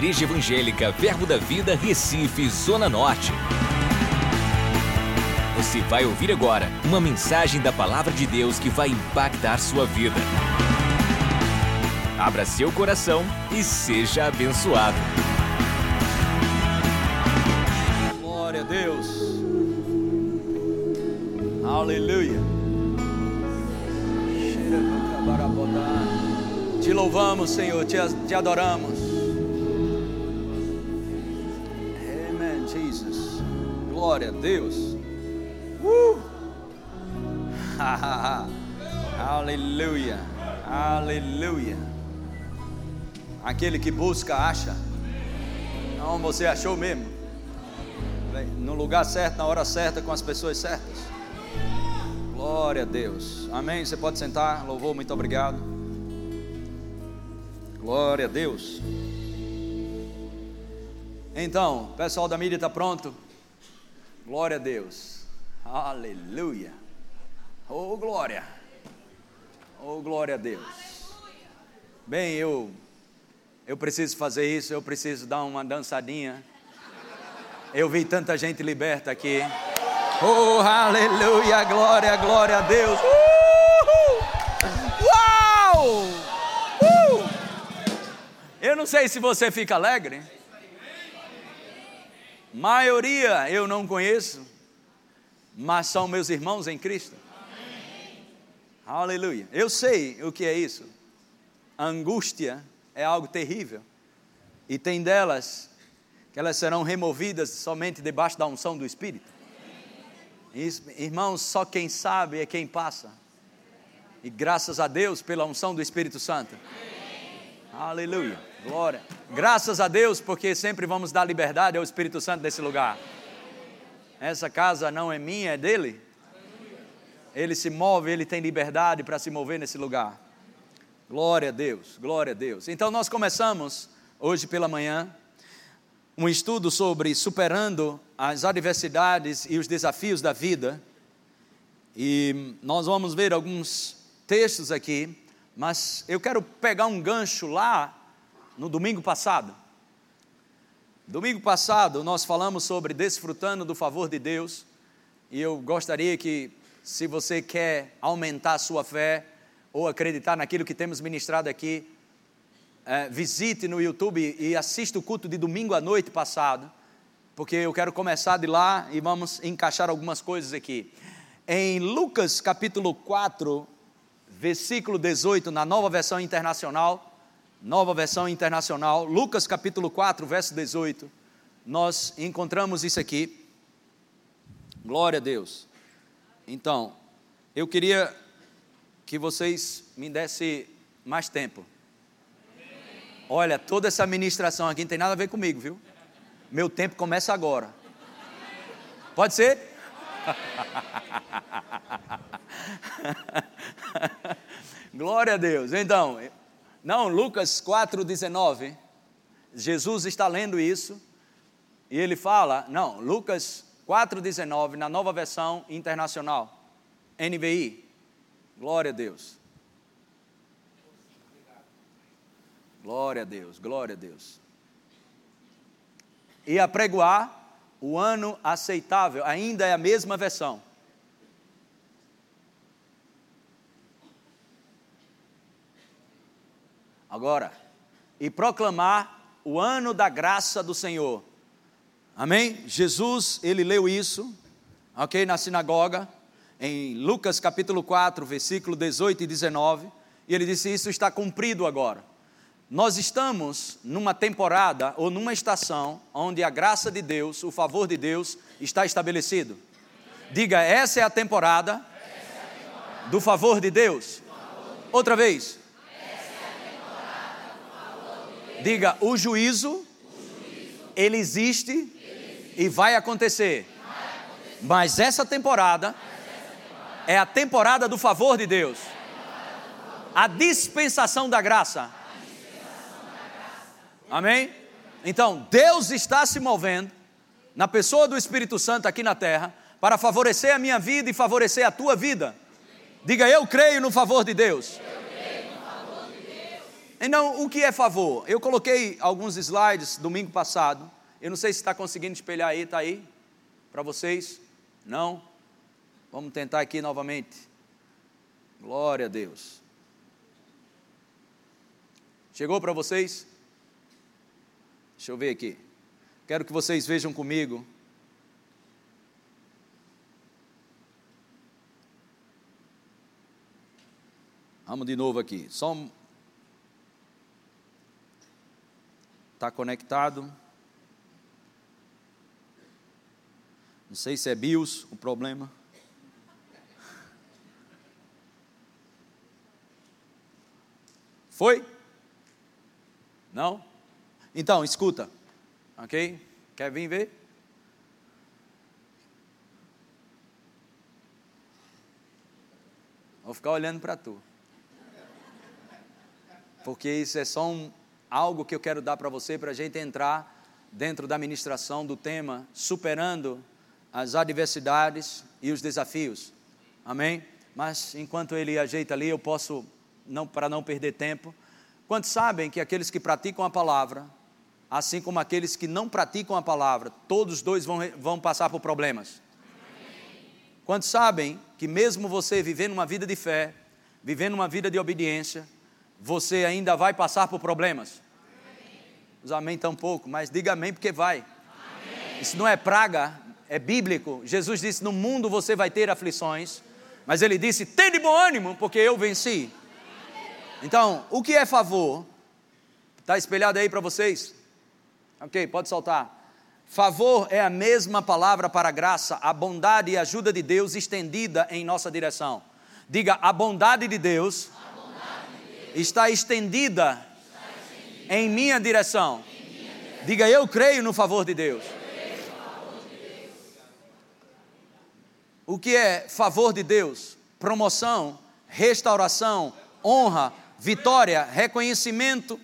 Igreja Evangélica Verbo da Vida, Recife, Zona Norte. Você vai ouvir agora uma mensagem da Palavra de Deus que vai impactar sua vida. Abra seu coração e seja abençoado. Glória a Deus. Aleluia. Te louvamos, Senhor, te, adoramos. Glória a Deus. Uh! Aleluia. Aleluia. Aquele que busca, acha. Não, você achou mesmo. No lugar certo, na hora certa, com as pessoas certas. Glória a Deus. Amém. Você pode sentar. Louvor, muito obrigado. Glória a Deus. Então, pessoal da mídia está pronto? Glória a Deus. Aleluia. Oh, glória. Oh, glória a Deus. Bem, eu eu preciso fazer isso, eu preciso dar uma dançadinha. Eu vi tanta gente liberta aqui. Oh, aleluia, glória, glória a Deus. Uh! Uau! Eu não sei se você fica alegre. Maioria eu não conheço, mas são meus irmãos em Cristo. Aleluia. Eu sei o que é isso. A angústia é algo terrível. E tem delas que elas serão removidas somente debaixo da unção do Espírito. Irmãos, só quem sabe é quem passa. E graças a Deus pela unção do Espírito Santo. Aleluia. Glória. Graças a Deus, porque sempre vamos dar liberdade ao Espírito Santo nesse lugar. Essa casa não é minha, é dele. Ele se move, ele tem liberdade para se mover nesse lugar. Glória a Deus, glória a Deus. Então nós começamos hoje pela manhã um estudo sobre superando as adversidades e os desafios da vida. E nós vamos ver alguns textos aqui, mas eu quero pegar um gancho lá no domingo passado. Domingo passado nós falamos sobre desfrutando do favor de Deus, e eu gostaria que, se você quer aumentar a sua fé ou acreditar naquilo que temos ministrado aqui, é, visite no YouTube e assista o culto de domingo à noite passado, porque eu quero começar de lá e vamos encaixar algumas coisas aqui. Em Lucas capítulo 4, versículo 18, na nova versão internacional, nova versão internacional, Lucas capítulo 4, verso 18, nós encontramos isso aqui. Glória a Deus. Então, eu queria que vocês me dessem mais tempo. Olha, toda essa ministração aqui não tem nada a ver comigo, viu? Meu tempo começa agora. Pode ser? Glória a Deus. Então, não, Lucas 4,19. Jesus está lendo isso e ele fala, não, Lucas 4,19, na nova versão internacional, NVI. Glória a Deus. Glória a Deus, glória a Deus. E apregoar o ano aceitável, ainda é a mesma versão. Agora, e proclamar o ano da graça do Senhor. Amém? Jesus, ele leu isso, ok, na sinagoga, em Lucas capítulo 4, versículo 18 e 19, e ele disse: Isso está cumprido agora. Nós estamos numa temporada ou numa estação onde a graça de Deus, o favor de Deus está estabelecido. Diga, essa é a temporada, do favor de Deus. Outra vez. Diga, o juízo, ele existe, e vai acontecer. Mas essa temporada é a temporada do favor de Deus. A dispensação da graça. Amém? Então, Deus está se movendo na pessoa do Espírito Santo aqui na terra para favorecer a minha vida e favorecer a tua vida. Diga, eu creio no favor de Deus. Então, o que é favor? Eu coloquei alguns slides domingo passado. Eu não sei se está conseguindo espelhar aí, está aí? Para vocês? Não? Vamos tentar aqui novamente. Glória a Deus. Chegou para vocês? Deixa eu ver aqui. Quero que vocês vejam comigo. Vamos de novo aqui. Só Está conectado? Não sei se é BIOS o problema. Foi? Não? Então, escuta. Ok? Quer vir ver? Vou ficar olhando para tu. Porque isso é só um, algo que eu quero dar para você para a gente entrar dentro da ministração do tema superando as adversidades e os desafios. Amém? Mas enquanto ele ajeita ali, eu posso não para não perder tempo. Quantos sabem que aqueles que praticam a palavra, assim como aqueles que não praticam a palavra, todos dois vão, vão passar por problemas? Quantos sabem que mesmo você vivendo uma vida de fé, vivendo uma vida de obediência, você ainda vai passar por problemas? Amém. Os amém tão pouco, mas diga amém porque vai. Amém. Isso não é praga, é bíblico. Jesus disse: No mundo você vai ter aflições, mas ele disse: Tem de bom ânimo, porque eu venci. Então, o que é favor? Está espelhado aí para vocês? Ok, pode soltar. Favor é a mesma palavra para graça, a bondade e ajuda de Deus estendida em nossa direção. Diga, a bondade de Deus está estendida em minha direção. Diga, eu creio no favor de Deus. O que é favor de Deus? Promoção, restauração, honra, vitória, reconhecimento,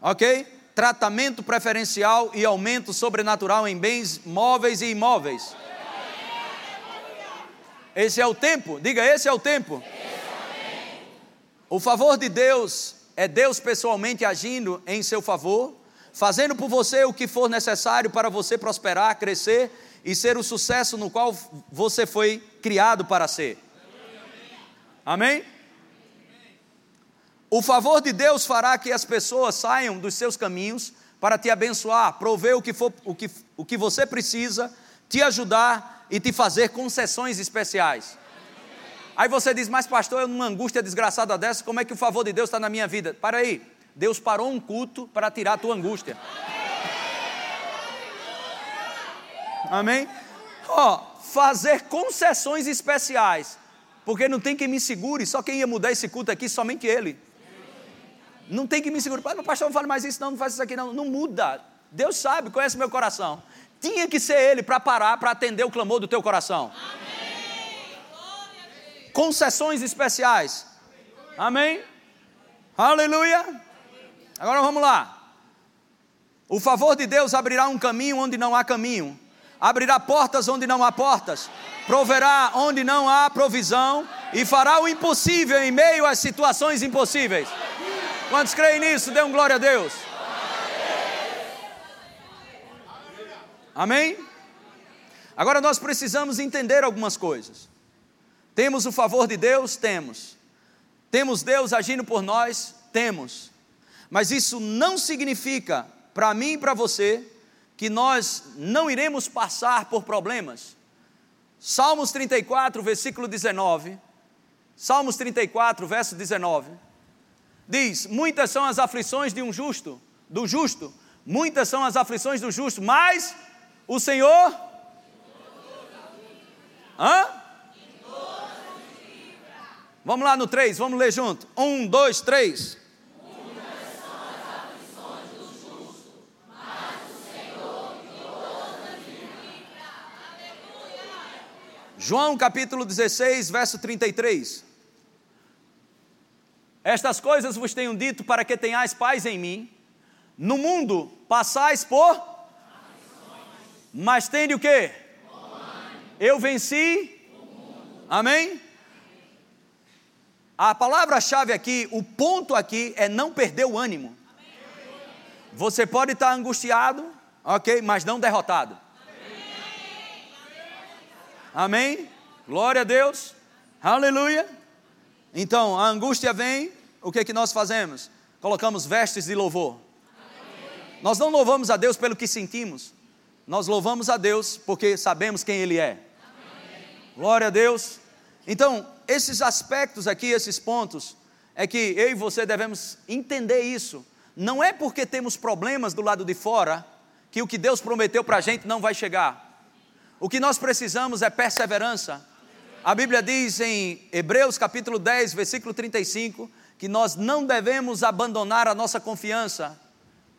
ok? Tratamento preferencial e aumento sobrenatural em bens móveis e imóveis. Esse é o tempo, diga, esse é o tempo. O favor de Deus é Deus pessoalmente agindo em seu favor, fazendo por você o que for necessário para você prosperar, crescer e ser o sucesso no qual você foi criado para ser. Amém? O favor de Deus fará que as pessoas saiam dos seus caminhos para te abençoar, prover o que, for, o que, o que você precisa, te ajudar e te fazer concessões especiais. Aí você diz, mas pastor, eu numa angústia desgraçada dessa, como é que o favor de Deus está na minha vida? Para aí, Deus parou um culto para tirar a tua angústia. Amém? Ó, oh, fazer concessões especiais, porque não tem quem me segure, só quem ia mudar esse culto aqui, somente Ele. Não tem que me segurar. Pastor, não fale mais isso, não, não faz isso aqui, não. Não muda. Deus sabe, conhece meu coração. Tinha que ser Ele para parar, para atender o clamor do teu coração. Amém concessões especiais. Amém? Aleluia. Agora vamos lá. O favor de Deus abrirá um caminho onde não há caminho, abrirá portas onde não há portas, proverá onde não há provisão e fará o impossível em meio às situações impossíveis. Quantos creem nisso? Dê um glória a Deus. Amém? Agora nós precisamos entender algumas coisas. Temos o favor de Deus? Temos. Temos Deus agindo por nós? Temos. Mas isso não significa, para mim e para você, que nós não iremos passar por problemas. Salmos 34, versículo 19. Salmos 34, verso 19. Diz: Muitas são as aflições de um justo, do justo, muitas são as aflições do justo, mas o Senhor. Hã? Vamos lá no 3, vamos ler junto. 1, 2, 3. João capítulo 16, verso 33. Estas coisas vos tenho dito para que tenhais paz em mim. No mundo passais por mas tende o quê? Eu venci. Amém? A palavra-chave aqui, o ponto aqui é não perder o ânimo. Você pode estar angustiado, ok, mas não derrotado. Amém? Glória a Deus. Aleluia. Então, a angústia vem, o que é que nós fazemos? Colocamos vestes de louvor. Nós não louvamos a Deus pelo que sentimos. Nós louvamos a Deus porque sabemos quem Ele é. Glória a Deus. Então, esses aspectos aqui, esses pontos, é que eu e você devemos entender isso. Não é porque temos problemas do lado de fora que o que Deus prometeu para a gente não vai chegar. O que nós precisamos é perseverança. A Bíblia diz em Hebreus capítulo 10, versículo 35, que nós não devemos abandonar a nossa confiança.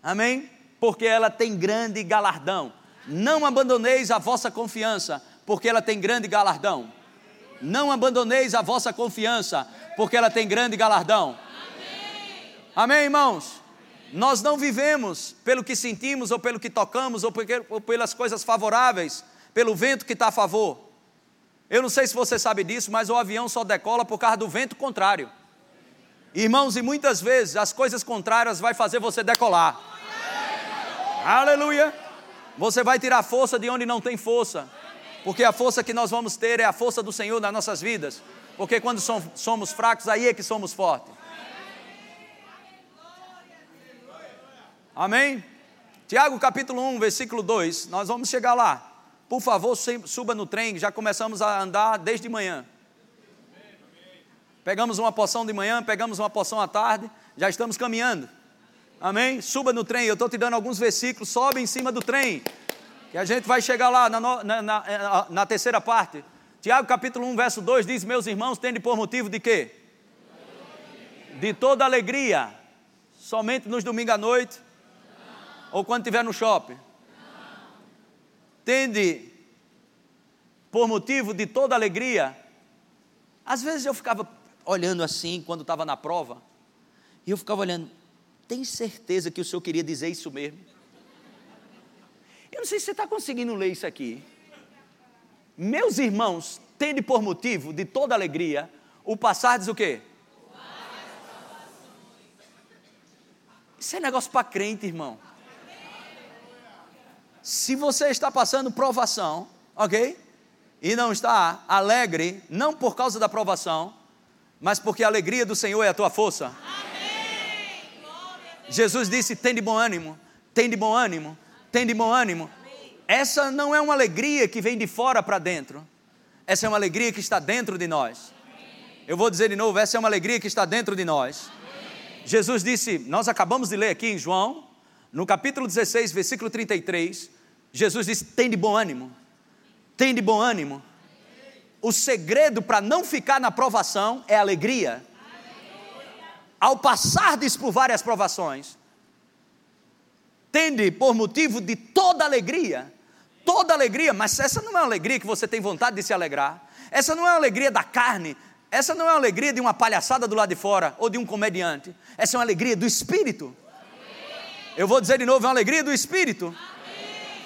Amém? Porque ela tem grande galardão. Não abandoneis a vossa confiança, porque ela tem grande galardão. Não abandoneis a vossa confiança, porque ela tem grande galardão. Amém, Amém irmãos? Nós não vivemos pelo que sentimos, ou pelo que tocamos, ou, porque, ou pelas coisas favoráveis pelo vento que está a favor. Eu não sei se você sabe disso, mas o avião só decola por causa do vento contrário. Irmãos, e muitas vezes as coisas contrárias vai fazer você decolar. Aleluia! Você vai tirar força de onde não tem força. Porque a força que nós vamos ter é a força do Senhor nas nossas vidas. Porque quando somos fracos, aí é que somos fortes. Amém? Tiago capítulo 1, versículo 2, nós vamos chegar lá. Por favor, suba no trem, já começamos a andar desde manhã. Pegamos uma porção de manhã, pegamos uma porção à tarde, já estamos caminhando. Amém? Suba no trem, eu estou te dando alguns versículos, sobe em cima do trem, que a gente vai chegar lá na, na, na, na terceira parte. Tiago capítulo 1, verso 2 diz: Meus irmãos, tende por motivo de quê? De toda alegria, somente nos domingos à noite, ou quando estiver no shopping tende por motivo de toda alegria. Às vezes eu ficava olhando assim quando estava na prova, e eu ficava olhando, tem certeza que o senhor queria dizer isso mesmo? Eu não sei se você está conseguindo ler isso aqui. Meus irmãos, tende por motivo de toda alegria o passar diz o quê? Isso é negócio para crente, irmão se você está passando provação, ok? E não está alegre, não por causa da provação, mas porque a alegria do Senhor é a tua força. Amém. Jesus disse: tem de bom ânimo, tem de bom ânimo, tem de bom ânimo. Essa não é uma alegria que vem de fora para dentro, essa é uma alegria que está dentro de nós. Eu vou dizer de novo: essa é uma alegria que está dentro de nós. Jesus disse, nós acabamos de ler aqui em João, no capítulo 16, versículo 33, Jesus disse: tem de bom ânimo, tem de bom ânimo. O segredo para não ficar na provação é alegria. Ao passardes por várias provações, tende por motivo de toda alegria, toda alegria, mas essa não é uma alegria que você tem vontade de se alegrar, essa não é uma alegria da carne, essa não é uma alegria de uma palhaçada do lado de fora ou de um comediante, essa é uma alegria do espírito. Eu vou dizer de novo: é uma alegria do espírito.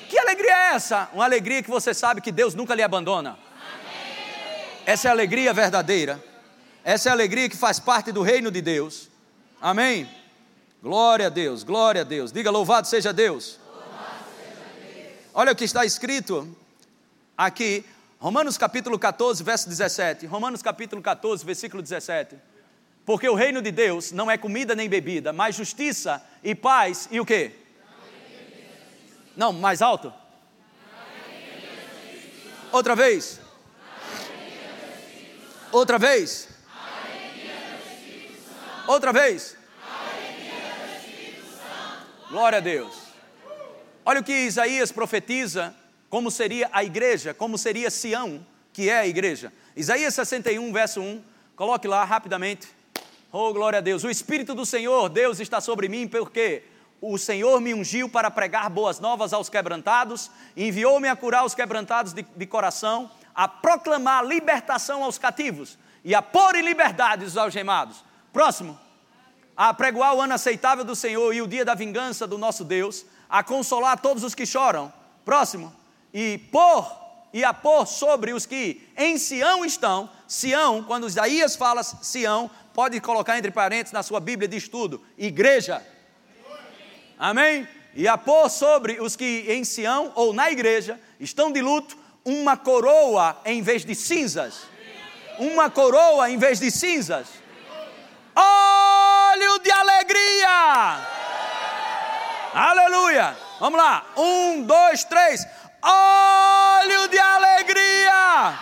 Que alegria é essa? Uma alegria que você sabe que Deus nunca lhe abandona. Essa é a alegria verdadeira. Essa é a alegria que faz parte do reino de Deus. Amém? Glória a Deus, glória a Deus. Diga louvado seja Deus. Louvado seja Deus. Olha o que está escrito aqui, Romanos capítulo 14, verso 17. Romanos capítulo 14, versículo 17. Porque o reino de Deus não é comida nem bebida, mas justiça e paz e o que? Não, mais alto. Outra vez. Outra vez. Outra vez. Glória a Deus. Olha o que Isaías profetiza como seria a igreja, como seria Sião, que é a igreja. Isaías 61, verso 1. Coloque lá rapidamente. Oh, glória a Deus. O Espírito do Senhor, Deus, está sobre mim, porque o Senhor me ungiu para pregar boas novas aos quebrantados, enviou-me a curar os quebrantados de, de, coração, a proclamar libertação aos cativos e a pôr em liberdade os algemados. Próximo. A pregoar o ano aceitável do Senhor e o dia da vingança do nosso Deus, a consolar todos os que choram. Próximo. E pôr e a pôr sobre os que em Sião estão. Sião, quando Isaías fala Sião, pode colocar entre parênteses na sua Bíblia de estudo: igreja. Amém? E a pôr sobre os que em Sião ou na igreja estão de luto uma coroa em vez de cinzas. Uma coroa em vez de cinzas. Óleo de alegria. Aleluia. Vamos lá. Um, dois, três. Óleo de alegria.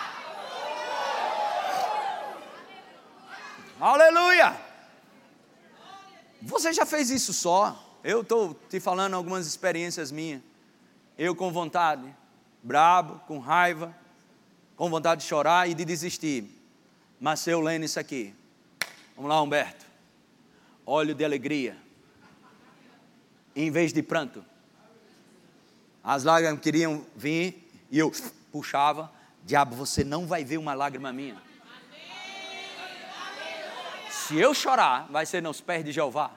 Aleluia. Você já fez isso só? Eu estou te falando algumas experiências minhas. Eu com vontade, brabo, com raiva, com vontade de chorar e de desistir. Mas eu lendo isso aqui. Vamos lá, Humberto. Óleo de alegria. Em vez de pranto. As lágrimas queriam vir e eu puxava. Diabo, você não vai ver uma lágrima minha. Se eu chorar, vai ser nos pés de Jeová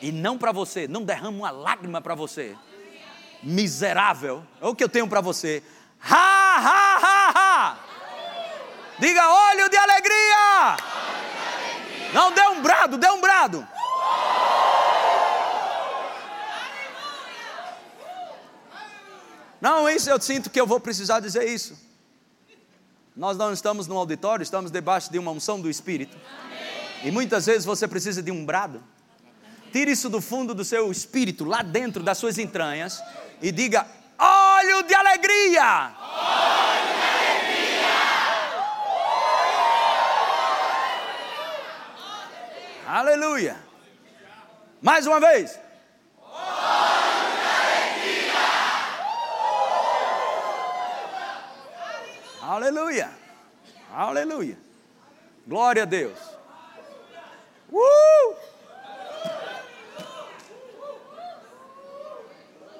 e não para você, não derrama uma lágrima para você. Miserável, é o que eu tenho para você. Ha, ha, ha, ha. Diga óleo de alegria. Não, dê um brado, dê um brado. Não, isso eu sinto que eu vou precisar dizer isso. Nós não estamos no auditório, estamos debaixo de uma unção do Espírito. E muitas vezes você precisa de um brado. Tire isso do fundo do seu espírito, lá dentro das suas entranhas, e diga: óleo de alegria! Óleo de alegria! Aleluia! Mais uma vez. Aleluia! Aleluia! Glória a Deus! Uh!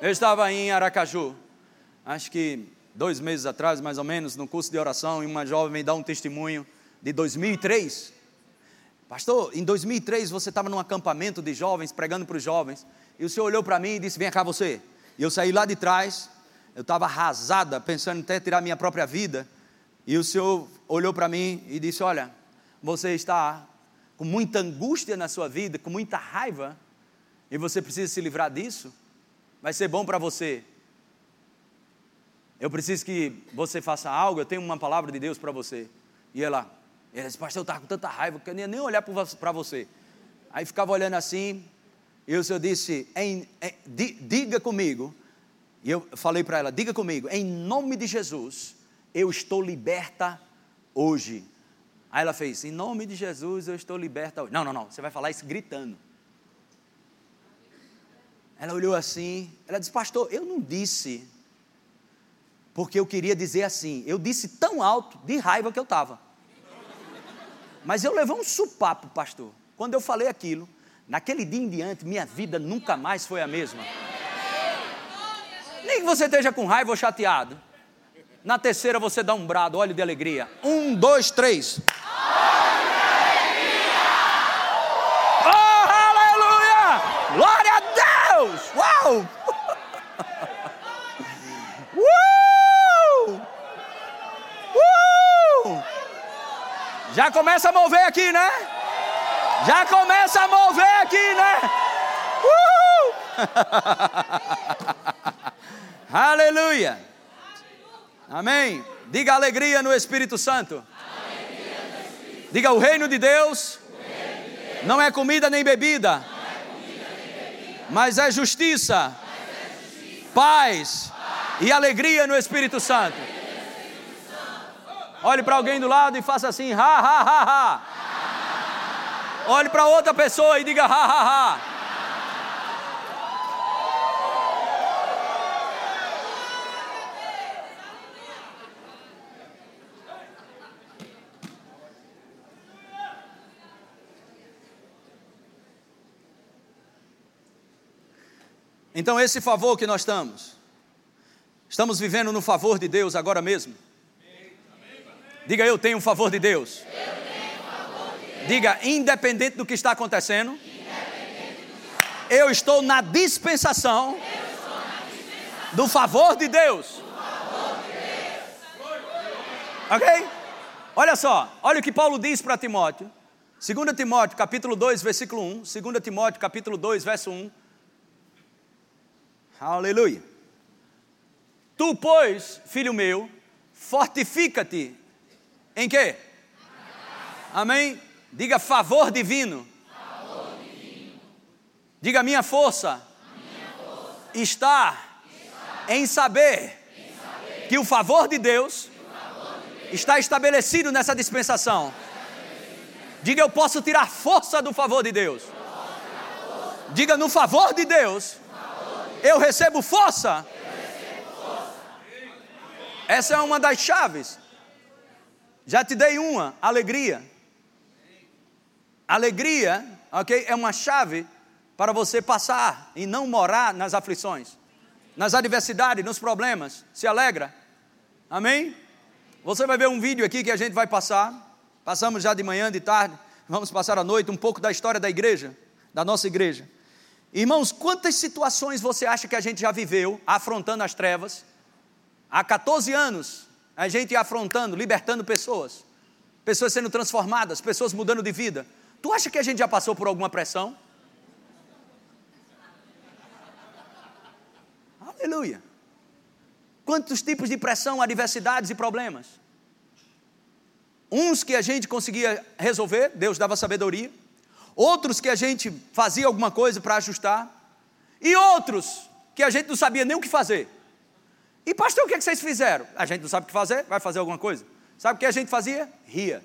Eu estava em Aracaju, acho que dois meses atrás, mais ou menos, no curso de oração, e uma jovem me dá um testemunho de 2003. Pastor, em 2003 você estava num acampamento de jovens, pregando para os jovens, e o senhor olhou para mim e disse: Vem cá você. E eu saí lá de trás, eu estava arrasada, pensando até tirar minha própria vida, e o senhor olhou para mim e disse: Olha, você está com muita angústia na sua vida, com muita raiva, e você precisa se livrar disso vai ser bom para você. Eu preciso que você faça algo, eu tenho uma palavra de Deus para você. E ela, ela disse, pastor, eu estava com tanta raiva que eu nem, nem olhar para você. Aí ficava olhando assim, e o Senhor disse, em, em, diga comigo, e eu falei para ela, diga comigo, em nome de Jesus, eu estou liberta hoje. Aí ela fez, em nome de Jesus, eu estou liberta hoje. Não, não, não, você vai falar isso gritando. Ela olhou assim, ela disse: Pastor, eu não disse, porque eu queria dizer assim. Eu disse tão alto, de raiva que eu estava. Mas eu levei um supapo, pastor. Quando eu falei aquilo, naquele dia em diante, minha vida nunca mais foi a mesma. Nem que você esteja com raiva ou chateado. Na terceira você dá um brado, óleo de alegria. Um, dois, três. Uau! Uh! Uh! Já começa a mover aqui, né? Já começa a mover aqui, né? Uh! Aleluia! Amém. Diga alegria no Espírito Santo. Diga o reino de Deus não é comida nem bebida mas é justiça, paz e alegria no Espírito Santo. Olhe para alguém do lado e faça assim, ha, ha, ha, ha. Olhe para outra pessoa e diga, ha, ha, ha. Então, esse favor que nós estamos, estamos vivendo no favor de Deus agora mesmo. Diga, eu tenho o favor de Deus. Diga, independente do que está acontecendo, eu estou na dispensação do favor de Deus. Ok? Olha só, olha o que Paulo diz para Timóteo. 2 Timóteo, capítulo 2, versículo 1. 2 Timóteo, capítulo 2, verso 1. Aleluia. Tu, pois, filho meu, fortifica-te em quê? Amém? Diga favor divino. Diga minha força. Está, em saber, que o favor de Deus está estabelecido nessa dispensação. Diga eu posso tirar força do favor de Deus. Diga no favor de Deus, eu recebo força. Essa é uma das chaves. Já te dei uma, alegria. Alegria, ok? É uma chave para você passar e não morar nas aflições, nas adversidades, nos problemas. Se alegra. Amém? Você vai ver um vídeo aqui que a gente vai passar. Passamos já de manhã, de tarde. Vamos passar a noite um pouco da história da igreja, da nossa igreja. Irmãos, quantas situações você acha que a gente já viveu afrontando as trevas? Há 14 anos, a gente afrontando, libertando pessoas, pessoas sendo transformadas, pessoas mudando de vida. Tu acha que a gente já passou por alguma pressão? Aleluia. Quantos tipos de pressão, adversidades e problemas? Uns que a gente conseguia resolver, Deus dava sabedoria outros que a gente fazia alguma coisa para ajustar, e outros que a gente não sabia nem o que fazer. E pastor, o que, é que vocês fizeram? A gente não sabe o que fazer, vai fazer alguma coisa. Sabe o que a gente fazia? Ria.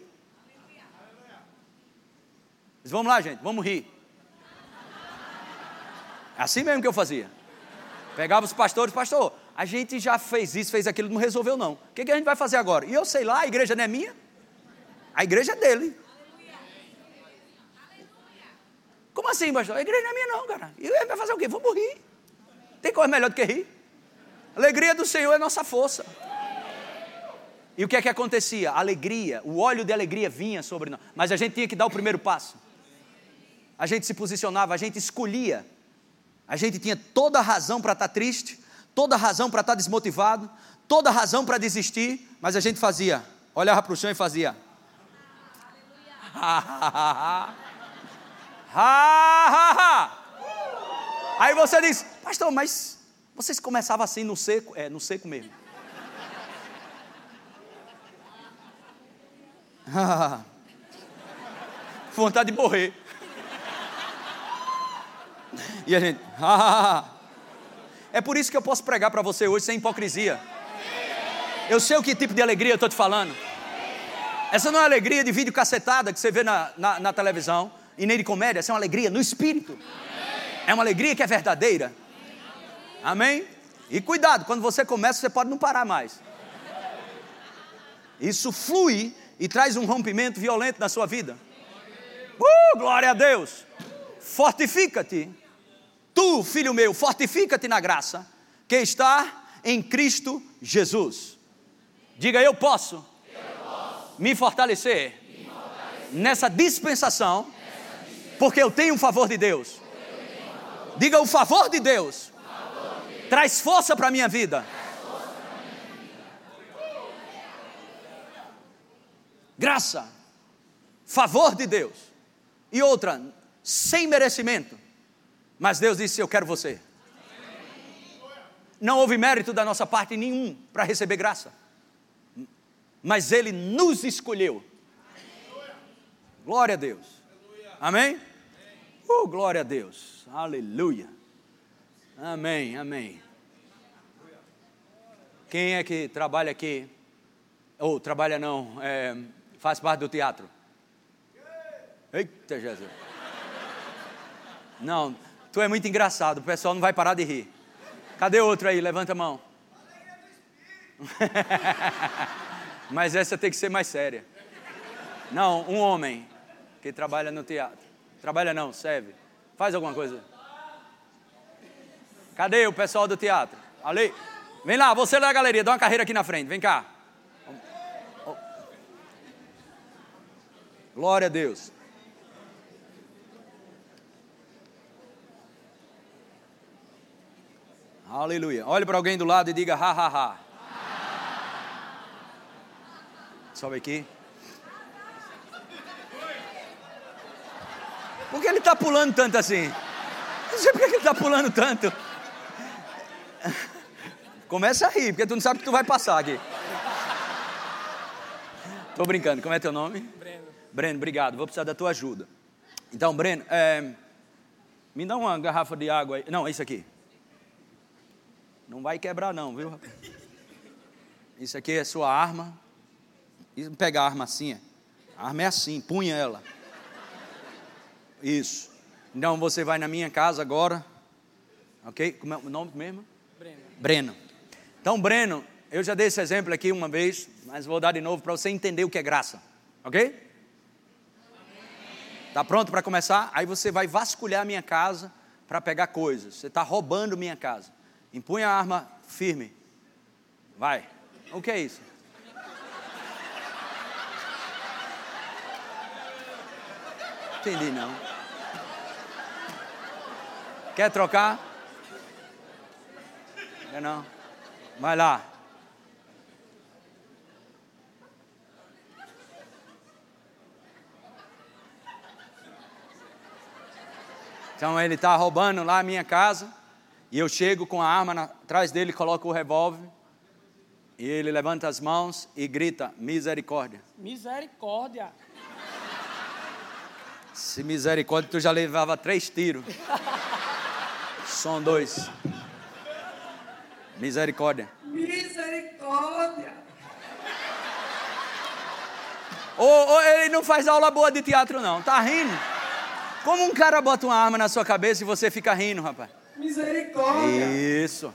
Mas vamos lá, gente, vamos rir. É assim mesmo que eu fazia. Pegava os pastores, pastor, a gente já fez isso, fez aquilo, não resolveu não. O que, que a gente vai fazer agora? E eu sei lá, a igreja não é minha, a igreja é dele. Como assim, pastor? A igreja não é minha, não, cara. E vai fazer o quê? Vamos rir. Tem coisa melhor do que rir. Alegria do Senhor é nossa força. E o que é que acontecia? Alegria, o óleo de alegria vinha sobre nós. Mas a gente tinha que dar o primeiro passo. A gente se posicionava, a gente escolhia. A gente tinha toda a razão para estar triste, toda a razão para estar desmotivado, toda a razão para desistir, mas a gente fazia, olhava para o chão e fazia. Ha. Aí você diz, pastor, mas vocês começavam assim no seco? É, no seco mesmo. Vontade de morrer. E a gente, é por isso que eu posso pregar para você hoje sem hipocrisia. Eu sei o que tipo de alegria eu estou te falando. Essa não é alegria de vídeo cacetada que você vê na, na, na televisão e nem de comédia, essa é uma alegria no espírito. É uma alegria que é verdadeira. Amém? E cuidado, quando você começa, você pode não parar mais. Isso flui e traz um rompimento violento na sua vida. Uh, glória a Deus! Fortifica-te, tu, filho meu, fortifica-te na graça que está em Cristo Jesus. Diga, eu posso, eu posso me, fortalecer me fortalecer nessa dispensação porque eu tenho um favor de Deus. Diga o favor de Deus. Traz força para a minha vida. Graça. Favor de Deus. E outra, sem merecimento. Mas Deus disse: Eu quero você. Não houve mérito da nossa parte nenhum para receber graça. Mas Ele nos escolheu. Glória a Deus. Amém? Oh, glória a Deus. Aleluia. Amém, amém. Quem é que trabalha aqui? Ou trabalha não, é, faz parte do teatro? Eita Jesus. Não, tu é muito engraçado, o pessoal não vai parar de rir. Cadê outro aí? Levanta a mão. Mas essa tem que ser mais séria. Não, um homem que trabalha no teatro. Trabalha não, serve. Faz alguma coisa. Cadê o pessoal do teatro? Ali. Vem lá, você da galeria, dá uma carreira aqui na frente, vem cá. Glória a Deus. Aleluia. Olhe para alguém do lado e diga ha ha ha. Sobe aqui. Por que ele está pulando tanto assim? Não sei por que ele está pulando tanto. Começa a rir, porque tu não sabe que tu vai passar aqui. Tô brincando, como é teu nome? Breno. Breno, obrigado, vou precisar da tua ajuda. Então, Breno, é, me dá uma garrafa de água aí. Não, é isso aqui. Não vai quebrar não, viu? rapaz? Isso aqui é sua arma. E Pega a arma assim, é. a arma é assim, punha ela. Isso. Então você vai na minha casa agora, ok? Como é o nome mesmo? Breno. Então, Breno, eu já dei esse exemplo aqui uma vez, mas vou dar de novo para você entender o que é graça, ok? Tá pronto para começar? Aí você vai vasculhar minha casa para pegar coisas. Você está roubando minha casa. Empunha a arma firme. Vai. O que é isso? Entendi não. Quer trocar? Não? Vai lá. Então ele está roubando lá a minha casa. E eu chego com a arma na- atrás dele, coloco o revólver. E ele levanta as mãos e grita: misericórdia. Misericórdia. Se misericórdia, tu já levava três tiros. São dois. Misericórdia. Misericórdia! Ô, ô, ele não faz aula boa de teatro, não. Tá rindo? Como um cara bota uma arma na sua cabeça e você fica rindo, rapaz? Misericórdia! Isso.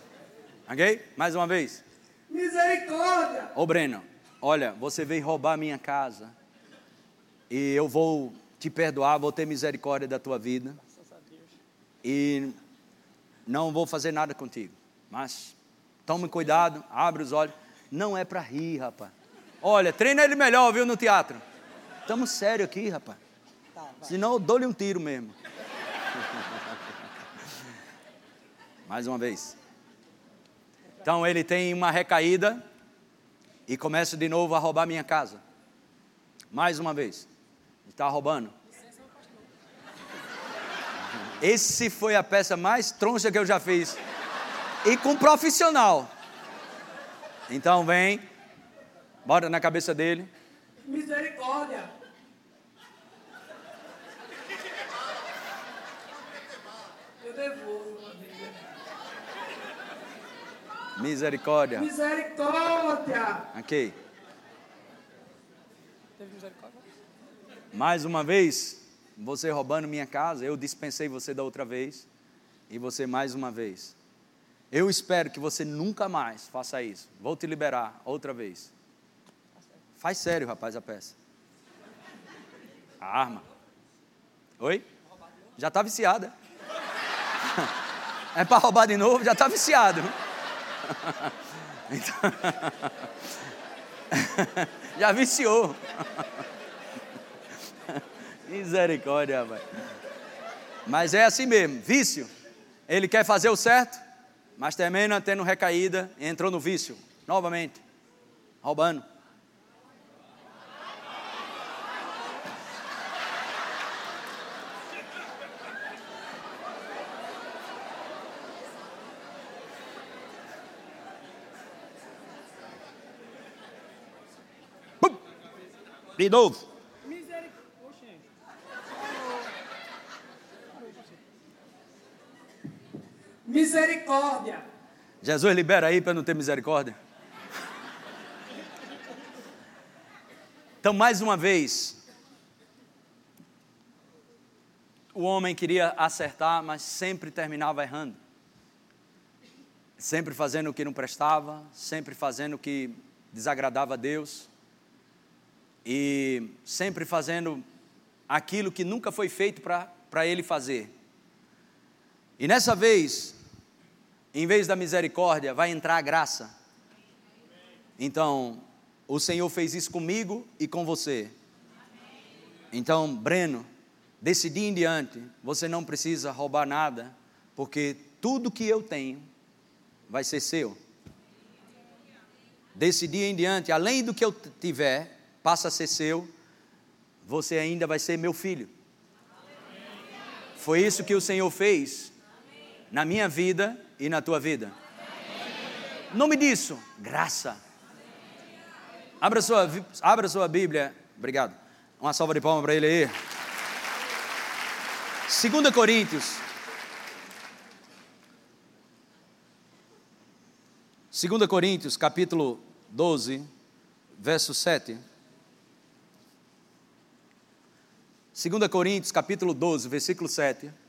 Ok? Mais uma vez. Misericórdia! Ô, Breno, olha, você veio roubar a minha casa. E eu vou te perdoar, vou ter misericórdia da tua vida. E não vou fazer nada contigo. Mas tome cuidado, abre os olhos. Não é para rir, rapaz. Olha, treina ele melhor, viu, no teatro. Estamos sério aqui, rapaz. Senão eu dou-lhe um tiro mesmo. Mais uma vez. Então ele tem uma recaída e começa de novo a roubar minha casa. Mais uma vez. Está roubando. Esse foi a peça mais troncha que eu já fiz. E com profissional. Então vem, bota na cabeça dele. Misericórdia! Eu devolvo. Misericórdia. Misericórdia! Ok. Teve misericórdia? Mais uma vez, você roubando minha casa, eu dispensei você da outra vez, e você mais uma vez. Eu espero que você nunca mais faça isso. Vou te liberar outra vez. Faz sério, rapaz, a peça. A arma. Oi? Já está viciada. É para roubar de novo, já está viciado. Então- já viciou. Misericórdia, rapaz. Mas é assim mesmo, vício. Ele quer fazer o certo, mas termina tendo recaída entrou no vício, novamente, roubando. De novo. Misericórdia. Misericórdia! Jesus libera aí para não ter misericórdia. Então, mais uma vez, o homem queria acertar, mas sempre terminava errando. Sempre fazendo o que não prestava, sempre fazendo o que desagradava a Deus, e sempre fazendo aquilo que nunca foi feito para ele fazer. E nessa vez, em vez da misericórdia, vai entrar a graça. Então, o Senhor fez isso comigo e com você. Então, Breno, desse dia em diante, você não precisa roubar nada, porque tudo que eu tenho vai ser seu. Desse dia em diante, além do que eu tiver, passa a ser seu, você ainda vai ser meu filho. Foi isso que o Senhor fez na minha vida e na tua vida. Nome disso, graça. Abra sua, abra sua Bíblia. Obrigado. Uma salva de palmas para ele aí. 2 Coríntios. 2 Coríntios, capítulo 12, verso 7. 2 Coríntios, capítulo 12, versículo 7.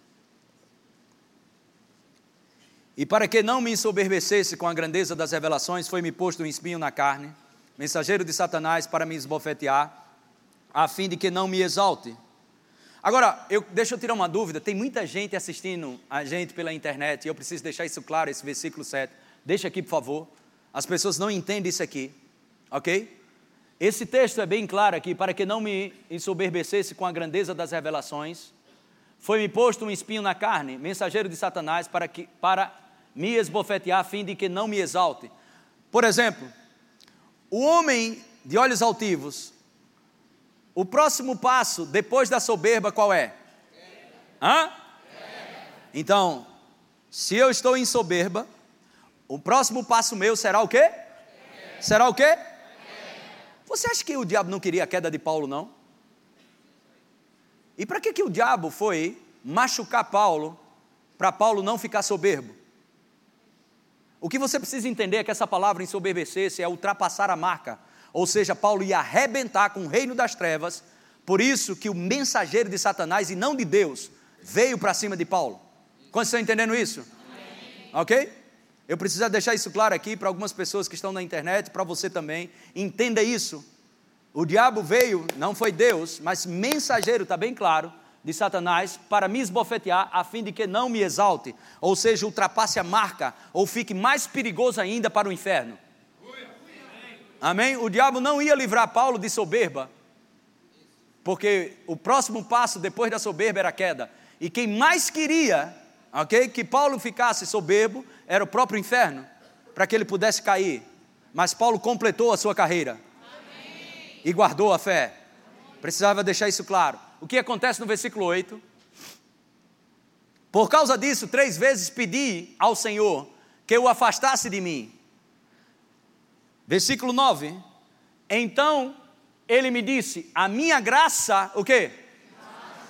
E para que não me ensoberbecesse com a grandeza das revelações, foi-me posto um espinho na carne, mensageiro de Satanás para me esbofetear, a fim de que não me exalte. Agora, eu, deixa eu tirar uma dúvida: tem muita gente assistindo a gente pela internet, e eu preciso deixar isso claro, esse versículo 7. Deixa aqui, por favor. As pessoas não entendem isso aqui, ok? Esse texto é bem claro aqui, para que não me ensoberbecesse com a grandeza das revelações, foi-me posto um espinho na carne, mensageiro de Satanás, para, que, para me esbofetear, a fim de que não me exalte. Por exemplo, o homem de olhos altivos, o próximo passo depois da soberba qual é? Hã? Então, se eu estou em soberba, o próximo passo meu será o quê? Será o quê? Você acha que o diabo não queria a queda de Paulo, não? E para que, que o diabo foi machucar Paulo, para Paulo não ficar soberbo? O que você precisa entender é que essa palavra ensoberbecer-se é ultrapassar a marca, ou seja, Paulo ia arrebentar com o reino das trevas, por isso que o mensageiro de Satanás e não de Deus veio para cima de Paulo. Quantos estão entendendo isso? Amém. Ok? Eu preciso deixar isso claro aqui para algumas pessoas que estão na internet, para você também. Entenda isso. O diabo veio, não foi Deus, mas mensageiro, está bem claro, de Satanás, para me esbofetear, a fim de que não me exalte, ou seja, ultrapasse a marca, ou fique mais perigoso ainda para o inferno. Amém? O diabo não ia livrar Paulo de soberba, porque o próximo passo depois da soberba era a queda. E quem mais queria ok? Que Paulo ficasse soberbo era o próprio inferno, para que ele pudesse cair. Mas Paulo completou a sua carreira Amém. e guardou a fé. Precisava deixar isso claro. O que acontece no versículo 8? Por causa disso, três vezes pedi ao Senhor que o afastasse de mim. Versículo 9. Então ele me disse: A minha graça, o quê?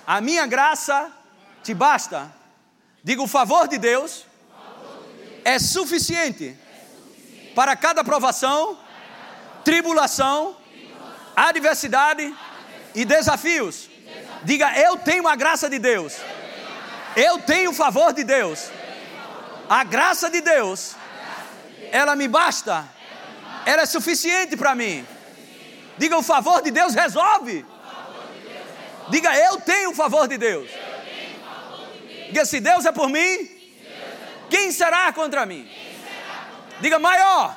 A minha graça te basta Diga, o favor de Deus, é, suficiente para cada provação, tribulação, adversidade e desafios. Diga, eu tenho a graça de Deus. Eu tenho o favor de Deus. A graça de Deus, ela me basta. Ela é suficiente para mim. Diga, o favor de Deus resolve. Diga, eu tenho o favor de Deus. Diga: se Deus é por mim, quem será contra mim? Diga: maior,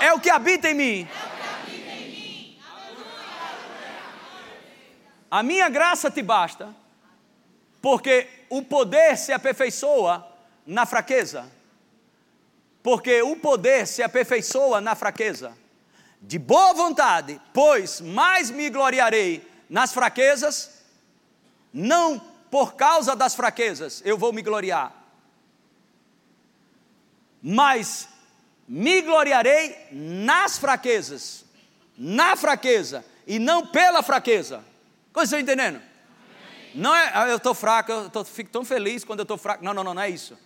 é o que habita em mim. A minha graça te basta, porque o poder se aperfeiçoa na fraqueza. Porque o poder se aperfeiçoa na fraqueza. De boa vontade, pois mais me gloriarei nas fraquezas, não por causa das fraquezas, eu vou me gloriar. Mas me gloriarei nas fraquezas, na fraqueza, e não pela fraqueza. Como estão entendendo? Não é, ah, eu estou fraco, eu tô, fico tão feliz quando eu estou fraco. Não, não, não, não é isso.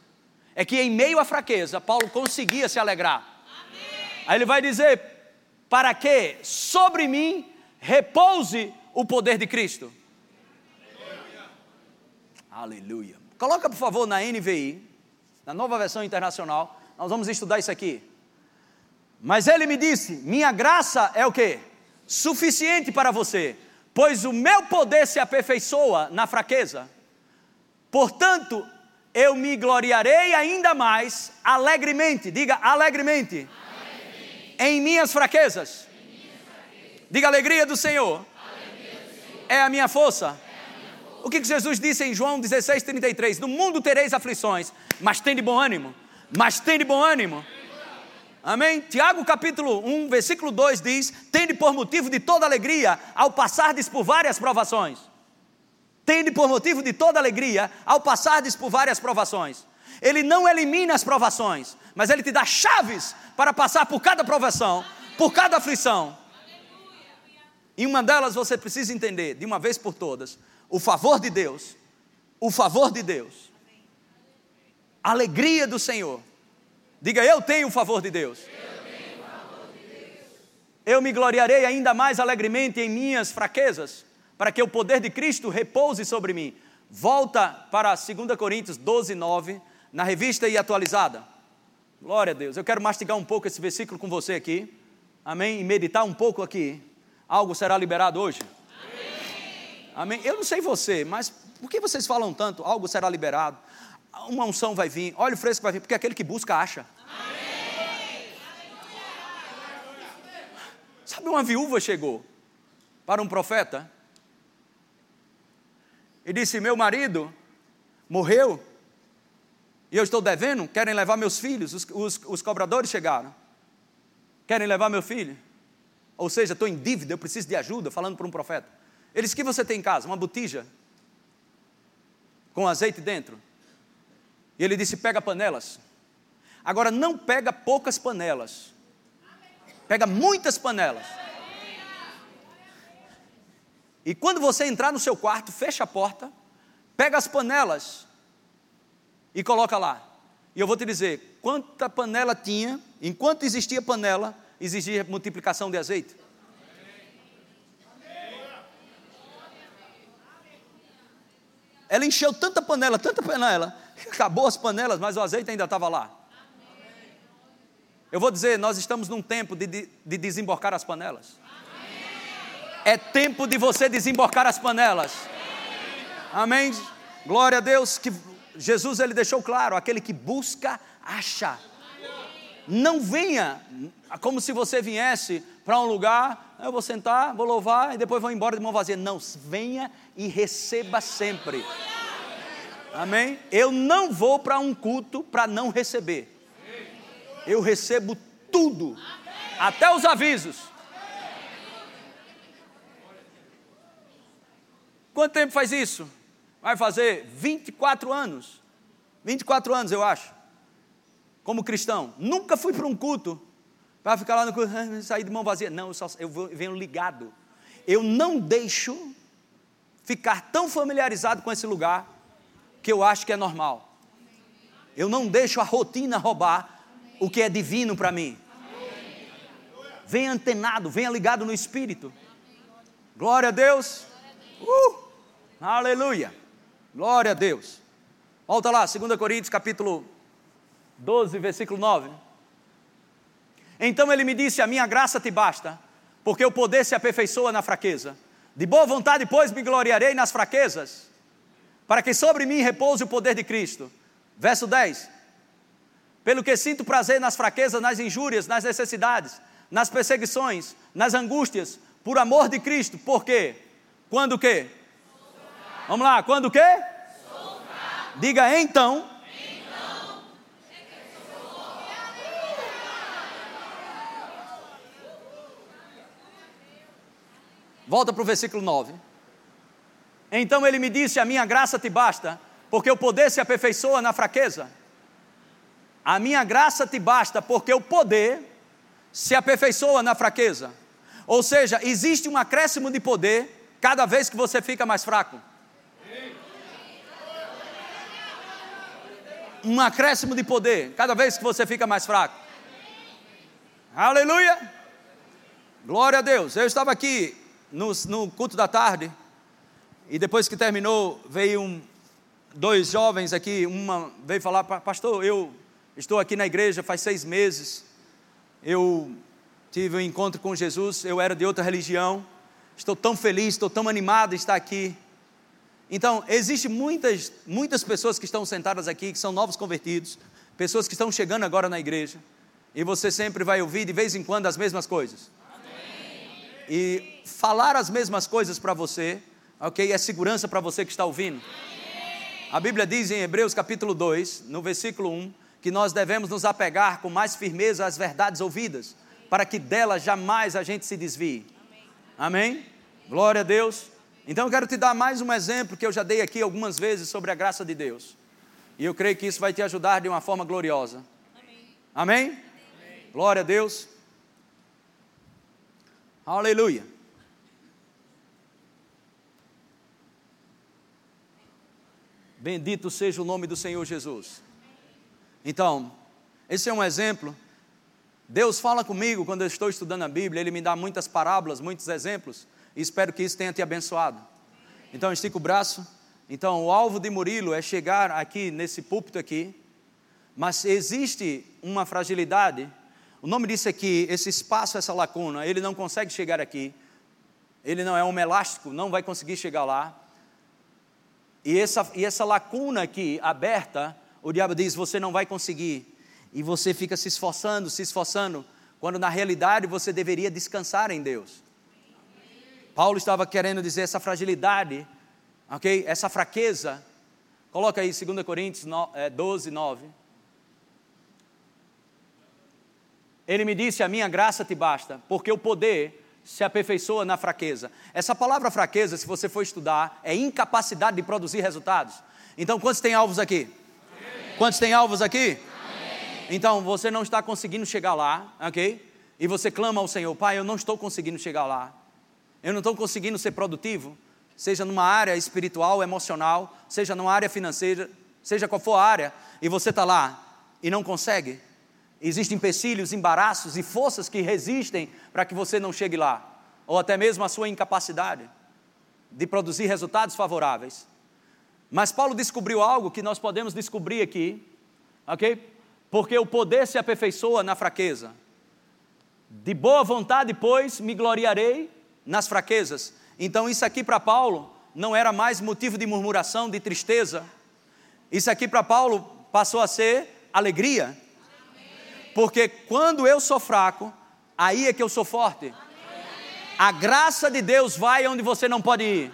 É que em meio à fraqueza, Paulo conseguia se alegrar. Amém. Aí ele vai dizer: para que sobre mim repouse o poder de Cristo. Aleluia. Coloca, por favor, na NVI, na nova versão internacional. Nós vamos estudar isso aqui. Mas ele me disse: Minha graça é o que? Suficiente para você, pois o meu poder se aperfeiçoa na fraqueza. Portanto, eu me gloriarei ainda mais alegremente, diga alegremente, alegremente. Em, minhas fraquezas. em minhas fraquezas. Diga alegria do Senhor. Alegria do Senhor. É a minha força. O que Jesus disse em João 16, 33? No mundo tereis aflições, mas tem de bom ânimo. Mas tem de bom ânimo. Amém? Tiago capítulo 1, versículo 2 diz: Tende por motivo de toda alegria ao passardes por várias provações. Tende por motivo de toda alegria ao passardes por várias provações. Ele não elimina as provações, mas ele te dá chaves para passar por cada provação, por cada aflição. E uma delas você precisa entender, de uma vez por todas, o favor de Deus, o favor de Deus, a alegria do Senhor. Diga, eu tenho o favor de Deus. Eu me gloriarei ainda mais alegremente em minhas fraquezas, para que o poder de Cristo repouse sobre mim. Volta para 2 Coríntios 12, 9, na revista e atualizada. Glória a Deus. Eu quero mastigar um pouco esse versículo com você aqui. Amém? E meditar um pouco aqui. Algo será liberado hoje? Amém. Amém. Eu não sei você, mas por que vocês falam tanto? Algo será liberado. Uma unção vai vir, óleo fresco vai vir, porque aquele que busca acha. Amém. Sabe, uma viúva chegou para um profeta e disse: Meu marido morreu e eu estou devendo, querem levar meus filhos, os, os, os cobradores chegaram. Querem levar meu filho? Ou seja, estou em dívida, eu preciso de ajuda, falando para um profeta. Ele disse: que você tem em casa? Uma botija com azeite dentro. E ele disse: pega panelas. Agora não pega poucas panelas. Pega muitas panelas. E quando você entrar no seu quarto, fecha a porta, pega as panelas e coloca lá. E eu vou te dizer, quanta panela tinha, enquanto existia panela, existia multiplicação de azeite. Ela encheu tanta panela, tanta panela, acabou as panelas, mas o azeite ainda estava lá. Eu vou dizer, nós estamos num tempo de, de, de desemborcar as panelas. É tempo de você desemborcar as panelas. Amém? Glória a Deus que Jesus ele deixou claro, aquele que busca, acha. Não venha como se você viesse para um lugar, eu vou sentar, vou louvar e depois vou embora de mão vazia. Não, venha e receba sempre. Amém? Eu não vou para um culto para não receber. Eu recebo tudo, até os avisos. Quanto tempo faz isso? Vai fazer 24 anos. 24 anos, eu acho. Como cristão. Nunca fui para um culto para ficar lá no culto, sair de mão vazia. Não, eu, só, eu venho ligado. Eu não deixo ficar tão familiarizado com esse lugar que eu acho que é normal. Eu não deixo a rotina roubar o que é divino para mim. Venha antenado, venha ligado no Espírito. Glória a Deus. Uh, aleluia. Glória a Deus. Volta lá, 2 Coríntios capítulo 12, versículo 9. Então ele me disse: A minha graça te basta, porque o poder se aperfeiçoa na fraqueza. De boa vontade, pois, me gloriarei nas fraquezas, para que sobre mim repouse o poder de Cristo. Verso 10. Pelo que sinto prazer nas fraquezas, nas injúrias, nas necessidades, nas perseguições, nas angústias, por amor de Cristo. Por quê? Quando o quê? Vamos lá, quando o quê? Diga então. Volta para o versículo 9. Então ele me disse: A minha graça te basta, porque o poder se aperfeiçoa na fraqueza. A minha graça te basta, porque o poder se aperfeiçoa na fraqueza. Ou seja, existe um acréscimo de poder cada vez que você fica mais fraco. um acréscimo de poder cada vez que você fica mais fraco. Aleluia! Glória a Deus. Eu estava aqui no, no culto da tarde e depois que terminou veio um, dois jovens aqui, uma veio falar, pastor, eu estou aqui na igreja faz seis meses, eu tive um encontro com Jesus, eu era de outra religião, estou tão feliz, estou tão animado de estar aqui. Então, existem muitas, muitas pessoas que estão sentadas aqui, que são novos convertidos, pessoas que estão chegando agora na igreja, e você sempre vai ouvir de vez em quando as mesmas coisas. Amém. E falar as mesmas coisas para você, ok, é segurança para você que está ouvindo. Amém. A Bíblia diz em Hebreus capítulo 2, no versículo 1, que nós devemos nos apegar com mais firmeza às verdades ouvidas, para que delas jamais a gente se desvie. Amém? Amém? Glória a Deus. Então eu quero te dar mais um exemplo que eu já dei aqui algumas vezes sobre a graça de Deus. E eu creio que isso vai te ajudar de uma forma gloriosa. Amém? Amém? Glória a Deus. Aleluia. Bendito seja o nome do Senhor Jesus. Então, esse é um exemplo. Deus fala comigo quando eu estou estudando a Bíblia, Ele me dá muitas parábolas, muitos exemplos, e espero que isso tenha te abençoado. Então, estica o braço. Então, o alvo de Murilo é chegar aqui nesse púlpito aqui, mas existe uma fragilidade. O nome disso aqui, esse espaço, essa lacuna, ele não consegue chegar aqui. Ele não é um elástico, não vai conseguir chegar lá. E essa, e essa lacuna aqui aberta, o diabo diz: você não vai conseguir. E você fica se esforçando, se esforçando, quando na realidade você deveria descansar em Deus. Paulo estava querendo dizer essa fragilidade, ok? Essa fraqueza. Coloca aí 2 Coríntios 12, 9. É, Ele me disse: A minha graça te basta, porque o poder se aperfeiçoa na fraqueza. Essa palavra fraqueza, se você for estudar, é incapacidade de produzir resultados. Então, quantos tem alvos aqui? Amém. Quantos tem alvos aqui? Amém. Então, você não está conseguindo chegar lá, ok? E você clama ao Senhor, Pai, eu não estou conseguindo chegar lá. Eu não estou conseguindo ser produtivo, seja numa área espiritual, emocional, seja numa área financeira, seja qual for a área, e você está lá e não consegue. Existem empecilhos, embaraços e forças que resistem para que você não chegue lá, ou até mesmo a sua incapacidade de produzir resultados favoráveis. Mas Paulo descobriu algo que nós podemos descobrir aqui, ok? Porque o poder se aperfeiçoa na fraqueza. De boa vontade, pois, me gloriarei nas fraquezas. Então, isso aqui para Paulo não era mais motivo de murmuração, de tristeza. Isso aqui para Paulo passou a ser alegria porque quando eu sou fraco, aí é que eu sou forte. A graça de Deus vai onde você não pode ir.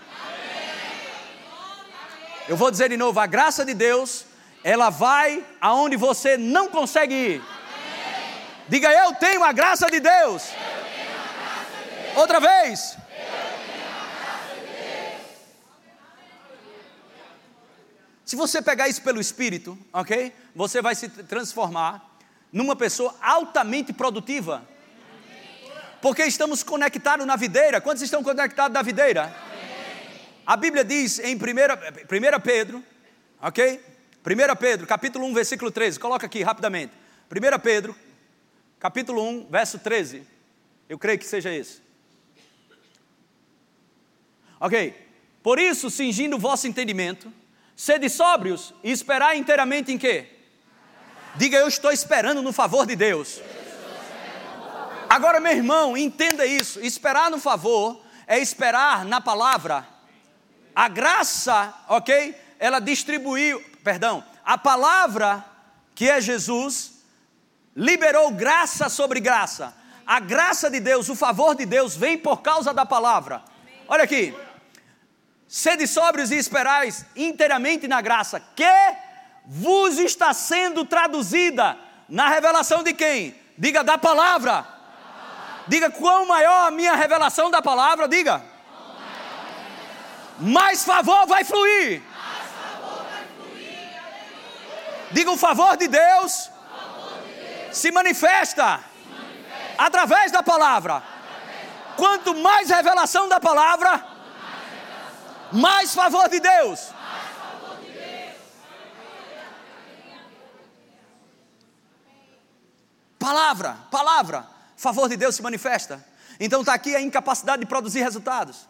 Eu vou dizer de novo: a graça de Deus, ela vai aonde você não consegue ir. Diga, eu tenho a graça de Deus. Outra vez. Se você pegar isso pelo Espírito, ok? Você vai se transformar numa pessoa altamente produtiva. Porque estamos conectados na videira. Quantos estão conectados na videira? A Bíblia diz em 1 Pedro, ok? 1 Pedro, capítulo 1, versículo 13. Coloca aqui rapidamente. 1 Pedro, capítulo 1, verso 13. Eu creio que seja esse. Ok? Por isso, cingindo o vosso entendimento, sede sóbrios e esperai inteiramente em quê? Diga, eu estou esperando no favor de Deus. Agora, meu irmão, entenda isso: esperar no favor é esperar na palavra. A graça, ok? Ela distribuiu, perdão, a palavra que é Jesus, liberou graça sobre graça. A graça de Deus, o favor de Deus vem por causa da palavra. Olha aqui. Sede sóbrios e esperais inteiramente na graça que vos está sendo traduzida na revelação de quem? Diga da palavra. Diga quão maior a minha revelação da palavra, diga. Mais favor vai fluir. Diga o favor de Deus, se, manifesta através da palavra. Quanto mais revelação da palavra, mais favor de Deus. Palavra, palavra, favor de Deus se manifesta. Então está aqui a incapacidade de produzir resultados.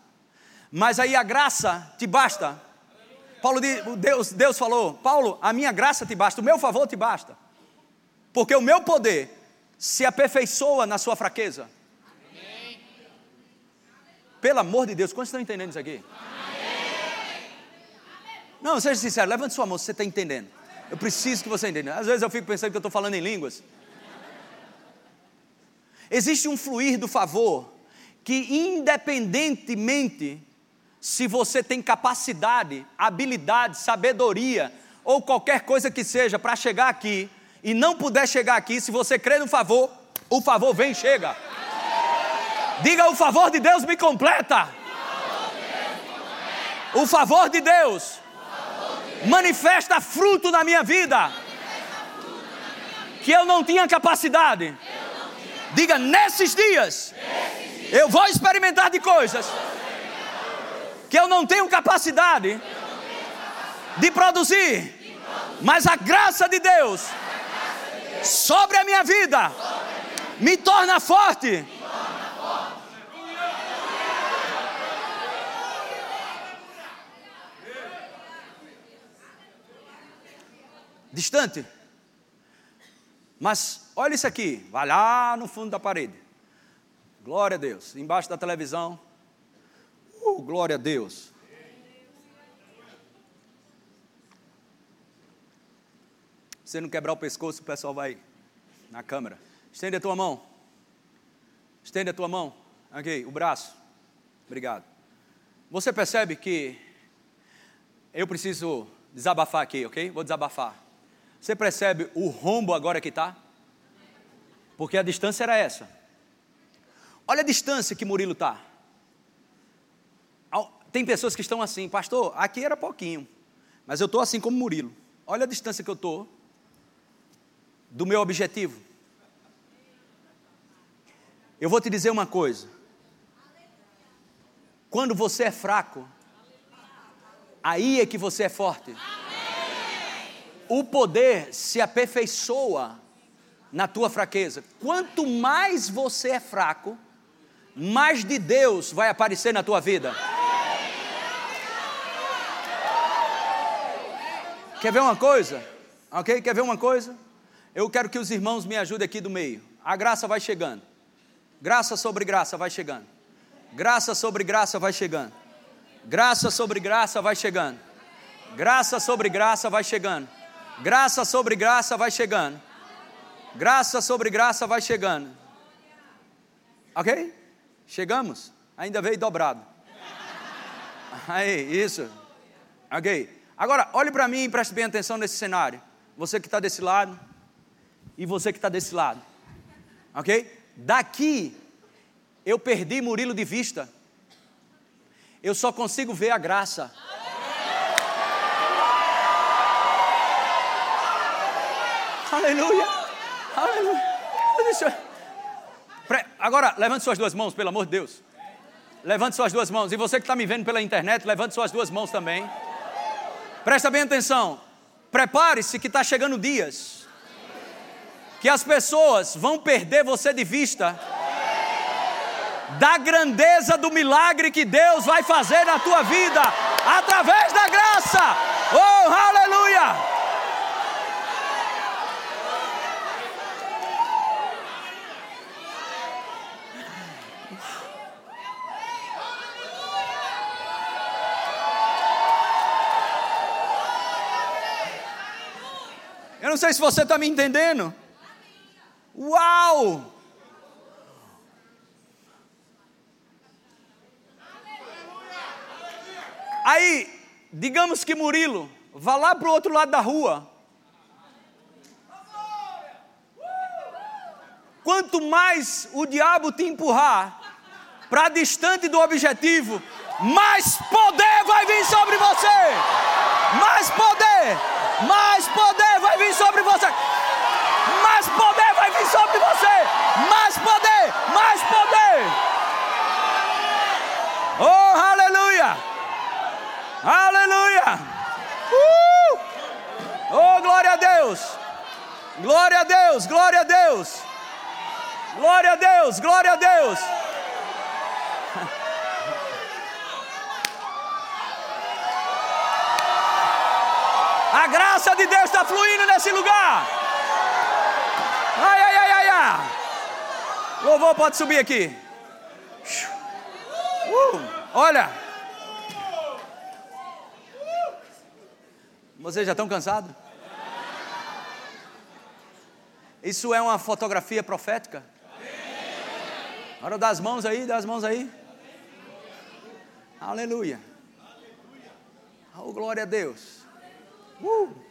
Mas aí a graça te basta. Paulo Deus, Deus falou, Paulo, a minha graça te basta, o meu favor te basta. Porque o meu poder se aperfeiçoa na sua fraqueza. Pelo amor de Deus, quantos estão entendendo isso aqui? Não, seja sincero, levante sua mão se você está entendendo. Eu preciso que você entenda. Às vezes eu fico pensando que eu estou falando em línguas. Existe um fluir do favor que, independentemente se você tem capacidade, habilidade, sabedoria ou qualquer coisa que seja para chegar aqui e não puder chegar aqui, se você crê no favor, o favor vem e chega. Diga: o favor de Deus me completa. O favor de Deus manifesta fruto na minha vida que eu não tinha capacidade. Diga, nesses dias, eu vou experimentar de coisas que eu não tenho capacidade de produzir, mas a graça de Deus sobre a minha vida me torna forte. Distante. Mas olha isso aqui, vai lá no fundo da parede. Glória a Deus. Embaixo da televisão. Uh, glória a Deus. Se não quebrar o pescoço, o pessoal vai na câmera. Estende a tua mão. Estende a tua mão. Ok, o braço. Obrigado. Você percebe que eu preciso desabafar aqui, ok? Vou desabafar. Você percebe o rombo agora que está? Porque a distância era essa. Olha a distância que Murilo está. Tem pessoas que estão assim, pastor, aqui era pouquinho, mas eu estou assim como Murilo. Olha a distância que eu estou do meu objetivo. Eu vou te dizer uma coisa. Quando você é fraco, aí é que você é forte. O poder se aperfeiçoa na tua fraqueza. Quanto mais você é fraco, mais de Deus vai aparecer na tua vida. Quer ver uma coisa? Ok? Quer ver uma coisa? Eu quero que os irmãos me ajudem aqui do meio. A graça vai chegando. Graça sobre graça vai chegando. Graça sobre graça vai chegando. Graça sobre graça vai chegando. Graça sobre graça vai chegando. Graça sobre graça vai chegando. Graça sobre graça vai chegando. Ok? Chegamos? Ainda veio dobrado. Aí, isso. Ok. Agora, olhe para mim e preste bem atenção nesse cenário. Você que está desse lado e você que está desse lado. Ok? Daqui, eu perdi Murilo de vista. Eu só consigo ver a graça. Aleluia. Aleluia. Agora, levante suas duas mãos, pelo amor de Deus. Levante suas duas mãos. E você que está me vendo pela internet, levante suas duas mãos também. Presta bem atenção. Prepare-se que está chegando dias que as pessoas vão perder você de vista da grandeza do milagre que Deus vai fazer na tua vida através da graça. Oh, aleluia! Eu não sei se você está me entendendo. Uau! Aí, digamos que Murilo vá lá para o outro lado da rua. Quanto mais o diabo te empurrar para distante do objetivo, mais poder vai vir sobre você. Mais poder, mais poder vai vir sobre você. Mais poder vai vir sobre você. Mais poder, mais poder. Oh, aleluia! Aleluia! Uh! Oh, glória a Deus! Glória a Deus, glória a Deus! Glória a Deus, glória a Deus! A graça de Deus está fluindo nesse lugar. Ai, ai, ai, ai, ai. Louvor pode subir aqui. Uh, olha. Vocês já estão cansados? Isso é uma fotografia profética? Agora dá as mãos aí, dá as mãos aí. Aleluia. Oh, glória a Deus. Uh.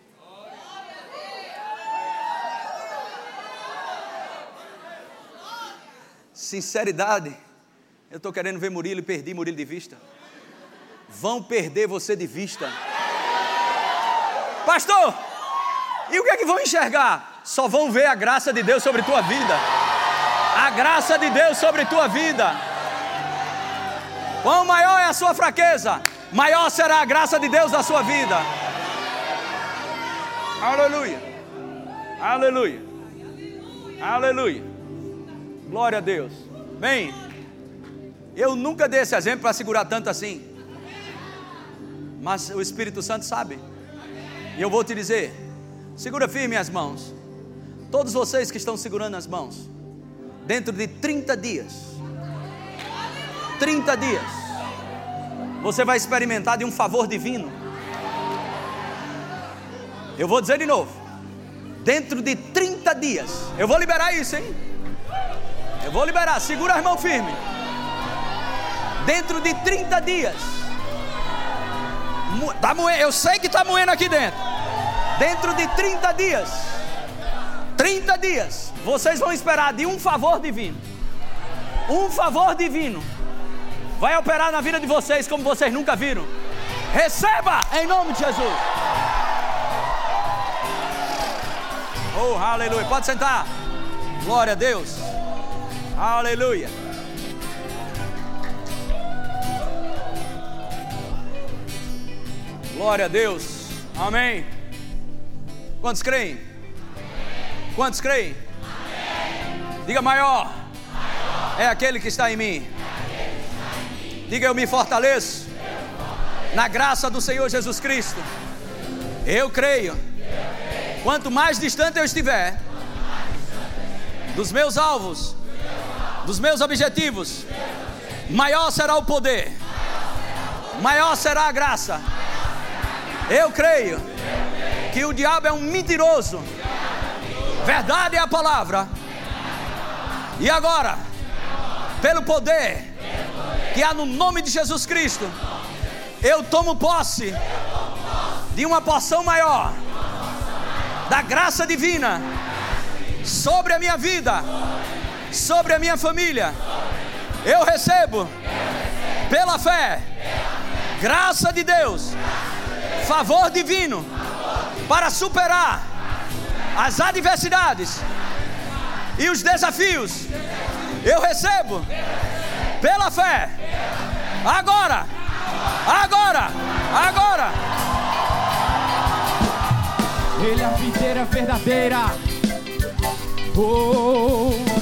Sinceridade. Eu estou querendo ver Murilo e perdi Murilo de vista. vão perder você de vista. Pastor, e o que é que vão enxergar? Só vão ver a graça de Deus sobre tua vida. A graça de Deus sobre tua vida. Quão maior é a sua fraqueza, maior será a graça de Deus na sua vida. Aleluia. Aleluia. Aleluia. Glória a Deus. Bem, eu nunca dei esse exemplo para segurar tanto assim. Mas o Espírito Santo sabe. E eu vou te dizer: segura firme as mãos. Todos vocês que estão segurando as mãos, dentro de 30 dias, 30 dias, você vai experimentar de um favor divino. Eu vou dizer de novo: dentro de 30 dias, eu vou liberar isso, hein? Eu vou liberar, segura as mãos firme. Dentro de 30 dias, tá moendo, eu sei que está moendo aqui dentro. Dentro de 30 dias, 30 dias, vocês vão esperar de um favor divino. Um favor divino vai operar na vida de vocês como vocês nunca viram. Receba em nome de Jesus. Oh, aleluia. Pode sentar. Glória a Deus. Aleluia. Glória a Deus. Amém. Quantos creem? Quantos creem? Diga maior. É aquele que está em mim. Diga eu me fortaleço. Na graça do Senhor Jesus Cristo. Eu creio. Quanto mais distante eu estiver dos meus alvos, dos meus objetivos, maior será o poder, maior será a graça. Eu creio que o diabo é um mentiroso. Verdade é a palavra. E agora, pelo poder que há no nome de Jesus Cristo, eu tomo posse de uma porção maior da graça divina sobre a minha vida, sobre a minha família. Eu recebo, pela fé, graça de Deus, favor divino, para superar as adversidades e os desafios. Eu recebo, pela fé, agora, agora, agora. Ele é a videira verdadeira. Oh,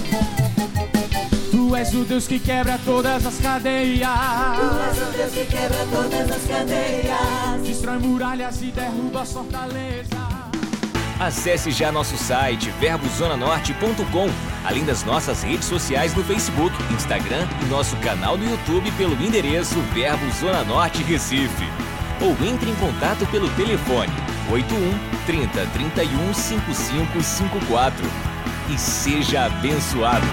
tu és o Deus que quebra todas as cadeias. Tu és o Deus que quebra todas as cadeias. Destrói muralhas e derruba as fortalezas. Acesse já nosso site verbozonanorte.com, além das nossas redes sociais no Facebook, Instagram e nosso canal no YouTube pelo endereço Verbo Zona Norte Recife. Ou entre em contato pelo telefone 81 30 31 5554 e seja abençoado.